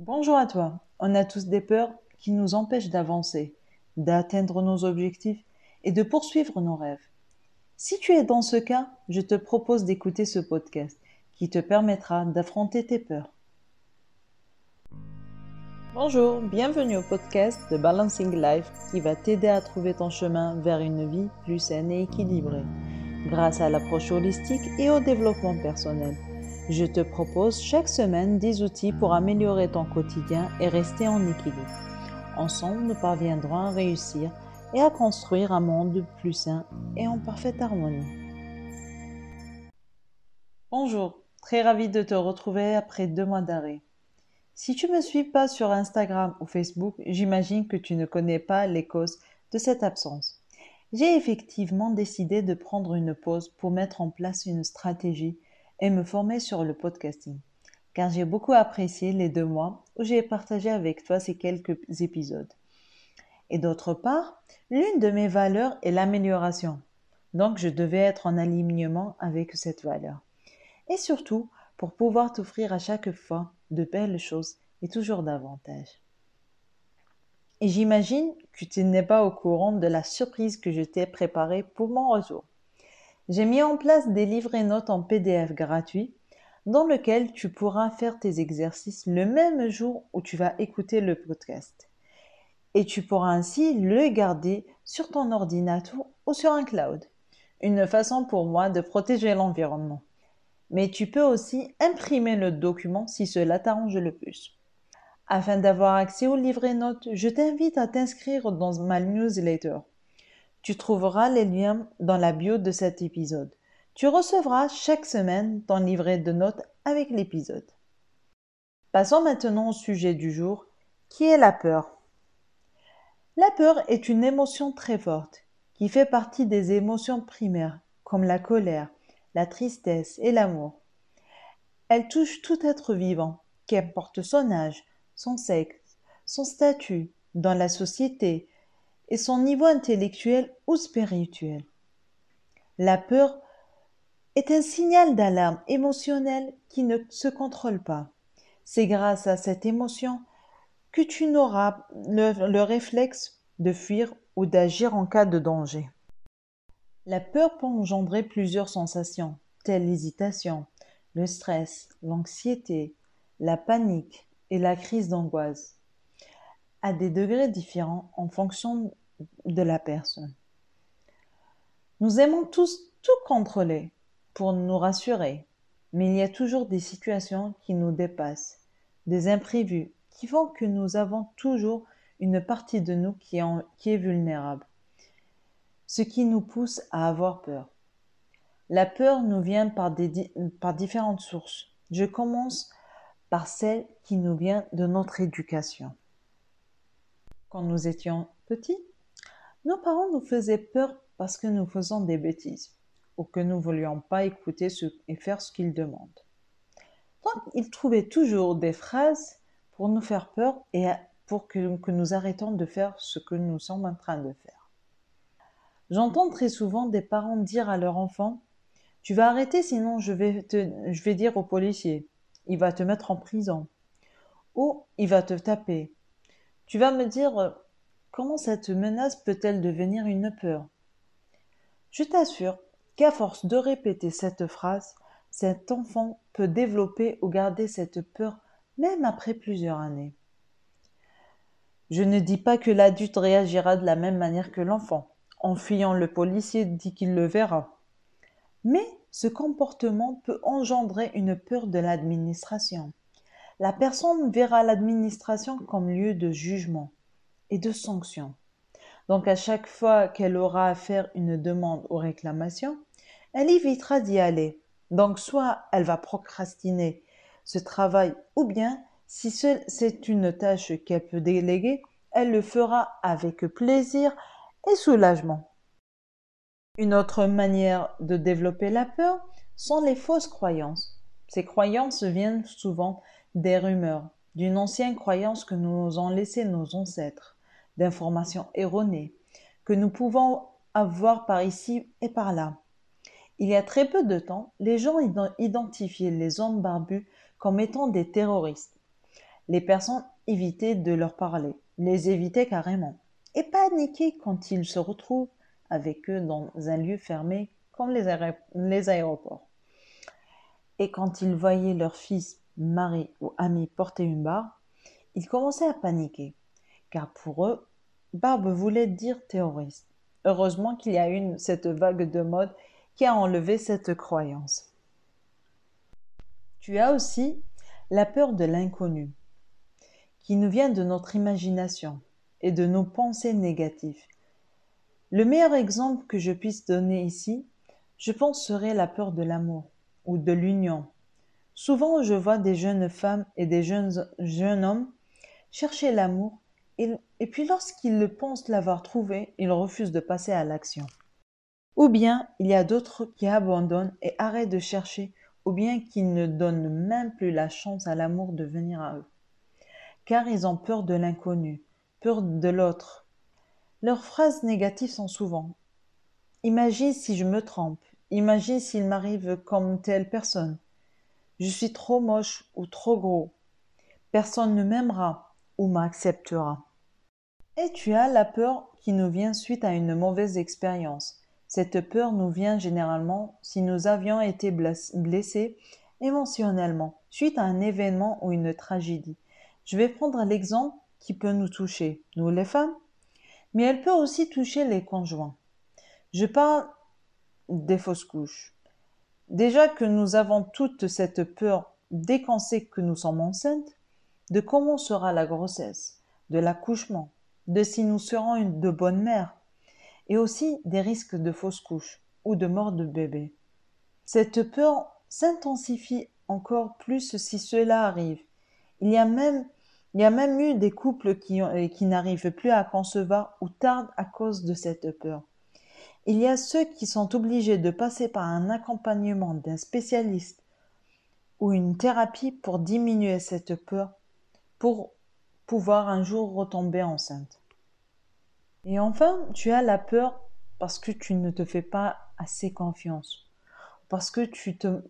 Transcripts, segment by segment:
Bonjour à toi. On a tous des peurs qui nous empêchent d'avancer, d'atteindre nos objectifs et de poursuivre nos rêves. Si tu es dans ce cas, je te propose d'écouter ce podcast qui te permettra d'affronter tes peurs. Bonjour, bienvenue au podcast de Balancing Life qui va t'aider à trouver ton chemin vers une vie plus saine et équilibrée grâce à l'approche holistique et au développement personnel. Je te propose chaque semaine des outils pour améliorer ton quotidien et rester en équilibre. Ensemble, nous parviendrons à réussir et à construire un monde plus sain et en parfaite harmonie. Bonjour, très ravi de te retrouver après deux mois d'arrêt. Si tu ne me suis pas sur Instagram ou Facebook, j'imagine que tu ne connais pas les causes de cette absence. J'ai effectivement décidé de prendre une pause pour mettre en place une stratégie et me former sur le podcasting, car j'ai beaucoup apprécié les deux mois où j'ai partagé avec toi ces quelques épisodes. Et d'autre part, l'une de mes valeurs est l'amélioration, donc je devais être en alignement avec cette valeur. Et surtout, pour pouvoir t'offrir à chaque fois de belles choses et toujours davantage. Et j'imagine que tu n'es pas au courant de la surprise que je t'ai préparée pour mon retour. J'ai mis en place des livres et notes en PDF gratuits dans lequel tu pourras faire tes exercices le même jour où tu vas écouter le podcast. Et tu pourras ainsi le garder sur ton ordinateur ou sur un cloud. Une façon pour moi de protéger l'environnement. Mais tu peux aussi imprimer le document si cela t'arrange le plus. Afin d'avoir accès aux livres et notes, je t'invite à t'inscrire dans ma newsletter. Tu trouveras les liens dans la bio de cet épisode. Tu recevras chaque semaine ton livret de notes avec l'épisode. Passons maintenant au sujet du jour, qui est la peur. La peur est une émotion très forte, qui fait partie des émotions primaires, comme la colère, la tristesse et l'amour. Elle touche tout être vivant, qu'importe son âge, son sexe, son statut dans la société, et son niveau intellectuel ou spirituel. La peur est un signal d'alarme émotionnel qui ne se contrôle pas. C'est grâce à cette émotion que tu n'auras le, le, réflexe de fuir ou d'agir en cas de danger. La peur peut engendrer plusieurs sensations, telles l'hésitation, le stress, l'anxiété, la panique et la crise d'angoisse à des degrés différents en fonction de la personne. Nous aimons tous tout contrôler pour nous rassurer, mais il y a toujours des situations qui nous dépassent, des imprévus qui font que nous avons toujours une partie de nous qui est, vulnérable, ce qui nous pousse à avoir peur. La peur nous vient par différentes sources. Je commence par celle qui nous vient de notre éducation quand nous étions petits, nos parents nous faisaient peur parce que nous faisons des bêtises ou que nous ne voulions pas écouter et faire ce qu'ils demandent. Donc, ils trouvaient toujours des phrases pour nous faire peur et pour que, nous arrêtons de faire ce que nous sommes en train de faire. J'entends très souvent des parents dire à leur enfant Tu vas arrêter sinon je vais, te, je vais dire au policier, il va te mettre en prison ou il va te taper tu vas me dire comment cette menace peut-elle devenir une peur? Je t'assure qu'à force de répéter cette phrase, cet enfant peut développer ou garder cette peur même après plusieurs années. Je ne dis pas que l'adulte réagira de la même manière que l'enfant. En fuyant le policier dit qu'il le verra. Mais ce comportement peut engendrer une peur de l'administration la personne verra l'administration comme lieu de jugement de sanction. Donc à chaque fois qu'elle aura à faire une demande ou réclamation, elle évitera d'y aller. Donc soit elle va procrastiner ce travail ou bien si c'est une tâche qu'elle peut déléguer, elle le fera avec plaisir et soulagement. Une autre manière de développer la peur sont les fausses croyances. Ces croyances viennent souvent des rumeurs, d'une ancienne croyance que nous ont laissé nos ancêtres, d'informations erronées, que nous pouvons avoir par ici et par là. Il y a très peu de temps, les gens identifiaient les hommes barbus comme étant des terroristes. Les personnes évitaient de leur parler, les évitaient carrément, et paniquaient quand ils se retrouvent avec eux dans un lieu fermé comme les, les aéroports. Et quand ils voyaient leur fils, mari ou ami porter une barbe, ils commençaient à paniquer, car pour eux, barbe voulait dire terroriste. Heureusement qu'il y a eu cette vague de mode qui a enlevé cette croyance. Tu as aussi la peur de l'inconnu, qui nous vient de notre imagination et de nos pensées négatives. Le meilleur exemple que je puisse donner ici, je pense serait la peur de l'amour ou de l'union. Souvent, je vois des jeunes femmes et des jeunes, jeunes hommes chercher l'amour et, puis lorsqu'ils pensent l'avoir trouvé, ils refusent de passer à l'action. Ou bien il y a d'autres qui abandonnent et arrêtent de chercher, ou bien qui ne donnent même plus la chance à l'amour de venir à eux. Car ils ont peur de l'inconnu, peur de l'autre. Leurs phrases négatives sont souvent Imagine si je me trompe, imagine s'il m'arrive comme telle personne. Je suis trop moche ou trop gros. Personne ne m'aimera ou m'acceptera. Et tu as la peur qui nous vient suite à une mauvaise expérience. Cette peur nous vient généralement si nous avions été blessés émotionnellement suite à un événement ou une tragédie. Je vais prendre l'exemple qui peut nous toucher, nous les femmes, mais elle peut aussi toucher les conjoints. Je parle des fausses couches. Déjà que nous avons toute cette peur dès qu'on sait que nous sommes enceintes, de comment sera la grossesse, de l'accouchement, de si nous serons de bonnes mères, et aussi des risques de fausses couches ou de mort de bébé. Cette peur s'intensifie encore plus si cela arrive. Il y a même, il y a même eu des couples qui, qui n'arrivent plus à concevoir ou tardent à cause de cette peur. Il y a ceux qui sont obligés de passer par un accompagnement d'un spécialiste ou une thérapie pour diminuer cette peur, pour pouvoir un jour retomber enceinte. Et enfin, tu as la peur parce que tu ne te fais pas assez confiance, parce que tu, te,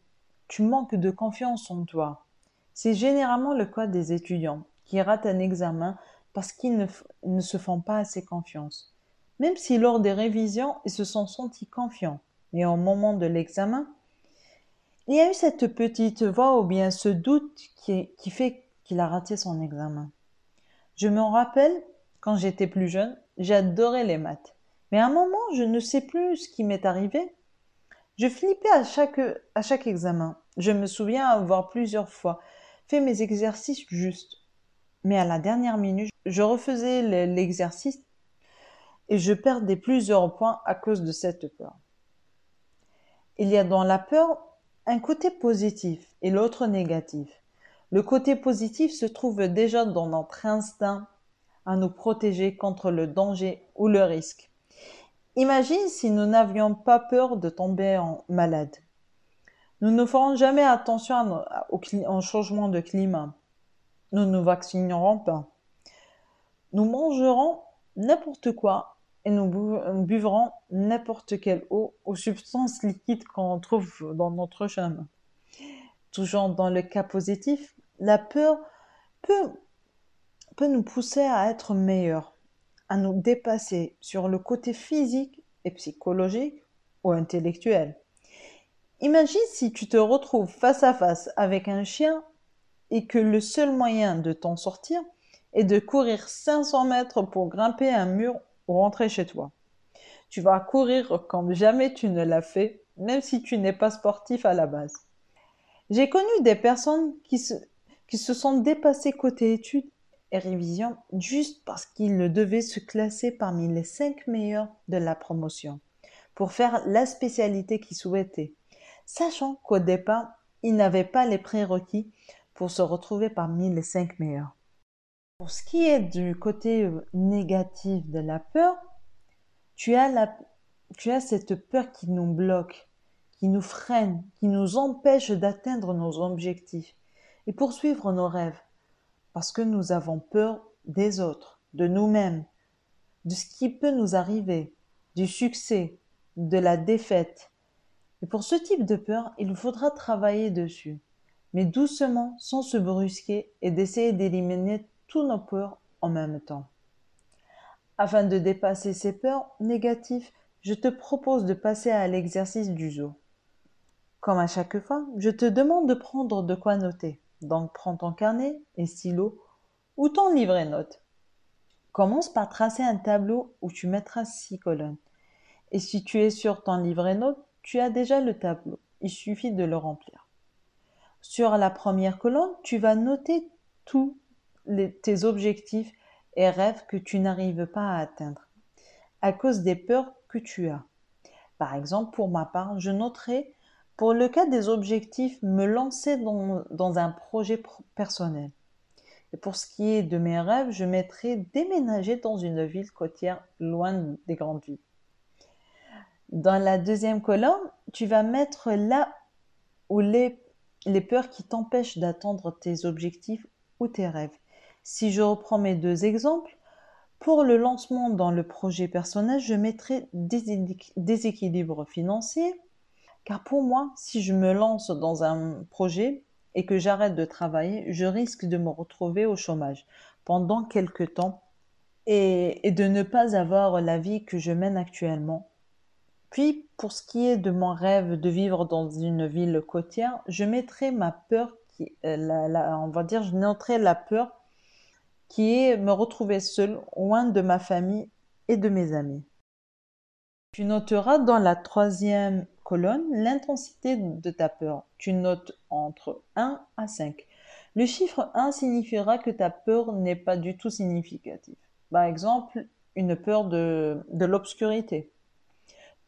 tu manques de confiance en toi. C'est généralement le cas des étudiants qui ratent un examen parce qu'ils ne, ne se font pas assez confiance. Même si lors des révisions, ils se sont sentis confiants, mais au moment de l'examen, il y a eu cette petite voix ou bien ce doute qui, qui fait qu'il a raté son examen. Je me rappelle, quand j'étais plus jeune, J'adorais les maths. Mais à un moment, je ne sais plus ce qui m'est arrivé. Je flippais à chaque, à chaque examen. Je me souviens avoir plusieurs fois fait mes exercices justes. Mais à la dernière minute, je refaisais l'exercice et je perdais plusieurs points à cause de cette peur. Il y a dans la peur un côté positif et l'autre négatif. Le côté positif se trouve déjà dans notre instinct à nous protéger contre le danger ou le risque. Imagine si nous n'avions pas peur de tomber malade. Nous ne ferons jamais attention au changement de climat. Nous ne vaccinerons pas. Nous mangerons n'importe quoi et nous buverons n'importe quelle eau ou substance liquide qu'on trouve dans notre chemin. Toujours dans le cas positif, la peur peut peut nous pousser à être meilleurs, à nous dépasser sur le côté physique et psychologique ou intellectuel. Imagine si tu te retrouves face à face avec un chien et que le seul moyen de t'en sortir est de courir 500 mètres pour grimper un mur ou rentrer chez toi. Tu vas courir comme jamais tu ne l'as fait, même si tu n'es pas sportif à la base. J'ai connu des personnes qui se, qui se sont dépassées côté études révision juste parce qu'il ne devait se classer parmi les cinq meilleurs de la promotion pour faire la spécialité qu'il souhaitait, sachant qu'au départ, il n'avait pas les prérequis pour se retrouver parmi les cinq meilleurs. Pour ce qui est du côté euh, négatif de la peur, tu as, la, tu as cette peur qui nous bloque, qui nous freine, qui nous empêche d'atteindre nos objectifs et poursuivre nos rêves parce que nous avons peur des autres, de nous-mêmes, de ce qui peut nous arriver, du succès, de la défaite. Et pour ce type de peur, il faudra travailler dessus. mais doucement, sans se brusquer, et d'essayer d'éliminer tous nos peurs en même temps. Afin de dépasser ces peurs négatives, je te propose de passer à l'exercice du zoo. Comme à chaque fois, je te demande de prendre de quoi noter. Donc prends ton carnet et stylo ou ton livret note. Commence par tracer un tableau où tu mettras six colonnes. Et si tu es sur ton livret note, tu as déjà le tableau. Il suffit de le remplir. Sur la première colonne, tu vas noter tous tes objectifs et rêves que tu n'arrives pas à atteindre à cause des peurs que tu as. Par exemple, pour ma part, je noterai pour le cas des objectifs me lancer dans, un projet personnel. Et pour ce qui est de mes rêves, je mettrai déménager dans une ville côtière loin des grandes villes. Dans la deuxième colonne, tu vas mettre là où les, les peurs qui t'empêchent d'atteindre tes objectifs ou tes rêves. Si je reprends mes deux exemples, pour le lancement dans le projet personnel, je mettrai déséquilibre financier, car pour moi, si je me lance dans un projet et que j'arrête de travailler, je risque de me retrouver au chômage pendant quelques temps et, de ne pas avoir la vie que je mène actuellement. Puis, pour ce qui est de mon rêve de vivre dans une ville côtière, je mettrai ma peur, qui, euh, la, on va dire, je noterai la peur qui est me retrouver seul, loin de ma famille et de mes amis. Tu noteras dans la troisième colonne l'intensité de ta peur. Tu notes entre 1 à 5. Le chiffre 1 signifiera que ta peur n'est pas du tout significative. Par exemple, une peur de, de l'obscurité.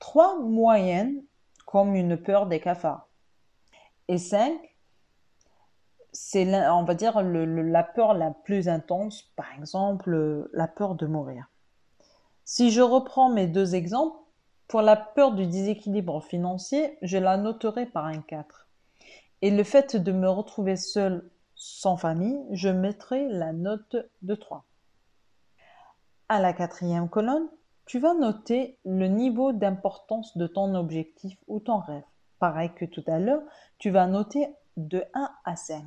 3 moyenne, comme une peur des cafards. Et 5 c'est, on va dire, la peur la plus intense, par exemple, la peur de mourir. Si je reprends mes deux exemples, pour la peur du déséquilibre financier, je la noterai par un 4. Et le fait de me retrouver seul sans famille, je mettrai la note de 3. À la quatrième colonne, tu vas noter le niveau d'importance de ton objectif ou ton rêve. Pareil que tout à l'heure, tu vas noter de 1 à 5.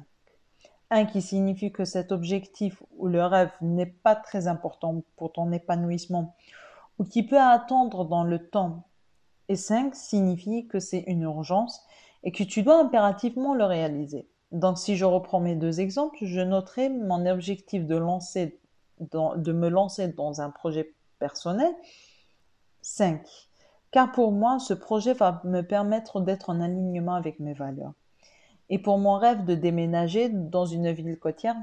1 qui signifie que cet objectif ou le rêve n'est pas très important pour ton épanouissement ou qui peut attendre dans le temps. Et 5 signifie que c'est une urgence et que tu dois impérativement le réaliser. Donc si je reprends mes deux exemples, je noterai mon objectif de, lancer de me lancer dans un projet personnel 5. Car pour moi, ce projet va me permettre d'être en alignement avec mes valeurs. Et pour mon rêve de déménager dans une ville côtière,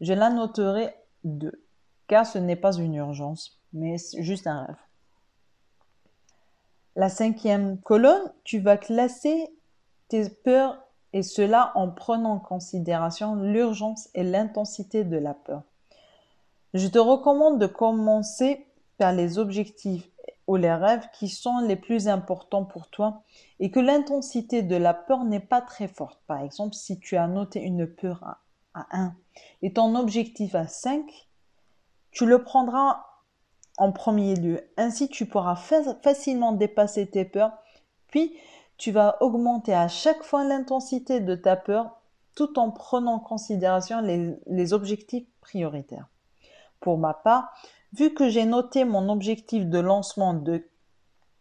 je la noterai 2, car ce n'est pas une urgence, mais juste un rêve. La cinquième colonne, tu vas classer tes peurs et cela en prenant en considération l'urgence et l'intensité de la peur. Je te recommande de commencer par les objectifs ou les rêves qui sont les plus importants pour toi et que l'intensité de la peur n'est pas très forte. Par exemple, si tu as noté une peur à, 1 et ton objectif à 5, tu le prendras en premier lieu. Ainsi, tu pourras facilement dépasser tes peurs, puis tu vas augmenter à chaque fois l'intensité de ta peur tout en prenant en considération les, les objectifs prioritaires. Pour ma part, Vu que j'ai noté mon objectif de lancement de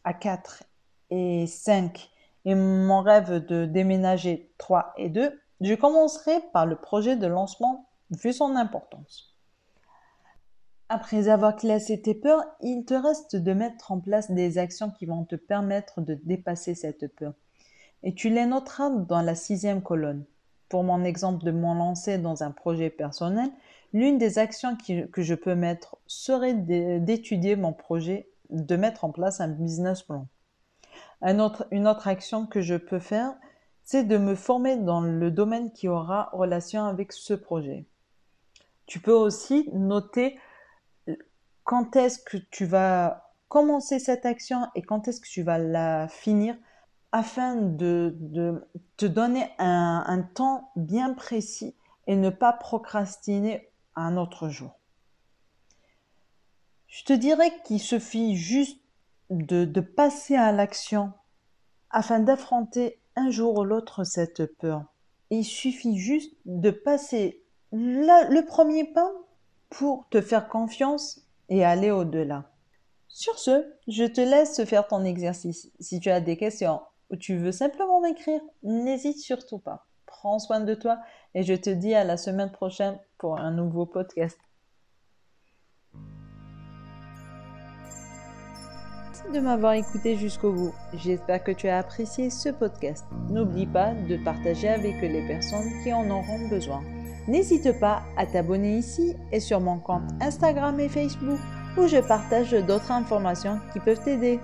à 4 et 5 et mon rêve de déménager 3 et 2, je commencerai par le projet de lancement vu son importance. Après avoir classé tes peurs, il te reste de mettre en place des actions qui vont te permettre de dépasser cette peur. Et tu les noteras dans la sixième colonne. Pour mon exemple de mon lancer dans un projet personnel, L'une des actions que je peux mettre serait d'étudier mon projet, de mettre en place un business plan. une autre action que je peux faire, c'est de me former dans le domaine qui aura relation avec ce projet. Tu peux aussi noter quand est-ce que tu vas commencer cette action et quand est-ce que tu vas la finir afin de, te donner un temps bien précis et ne pas procrastiner un autre jour? Je te dirais qu'il suffit juste de, passer à l'action afin d'affronter un jour ou l'autre cette peur. Il suffit juste de passer le premier pas pour te faire confiance et aller au-delà. Sur ce, je te laisse faire ton exercice. Si tu as des questions ou tu veux simplement m'écrire, n'hésite surtout pas. Prends soin de toi et je te dis à la semaine prochaine pour un nouveau podcast. Merci de m'avoir écouté jusqu'au bout. J'espère que tu as apprécié ce podcast. N'oublie pas de partager avec les personnes qui en auront besoin. N'hésite pas à t'abonner ici et sur mon compte Instagram et Facebook où je partage d'autres informations qui peuvent t'aider.